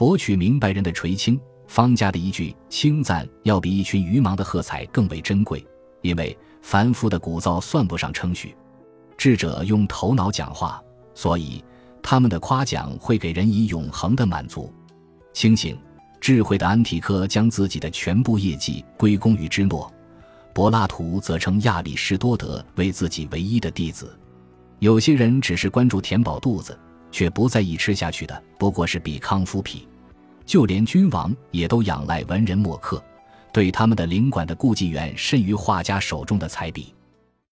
博取明白人的垂青。方家的一句称赞，要比一群愚盲的喝彩更为珍贵，因为凡夫的鼓噪算不上称许，智者用头脑讲话，所以他们的夸奖会给人以永恒的满足。清醒、智慧的安提柯将自己的全部业绩归功于芝诺，柏拉图则称亚里士多德为自己唯一的弟子。有些人只是关注填饱肚子，却不在意吃下去的不过是比康夫皮。就连君王也都仰赖文人墨客，对他们的领馆的顾忌远甚于画家手中的彩笔。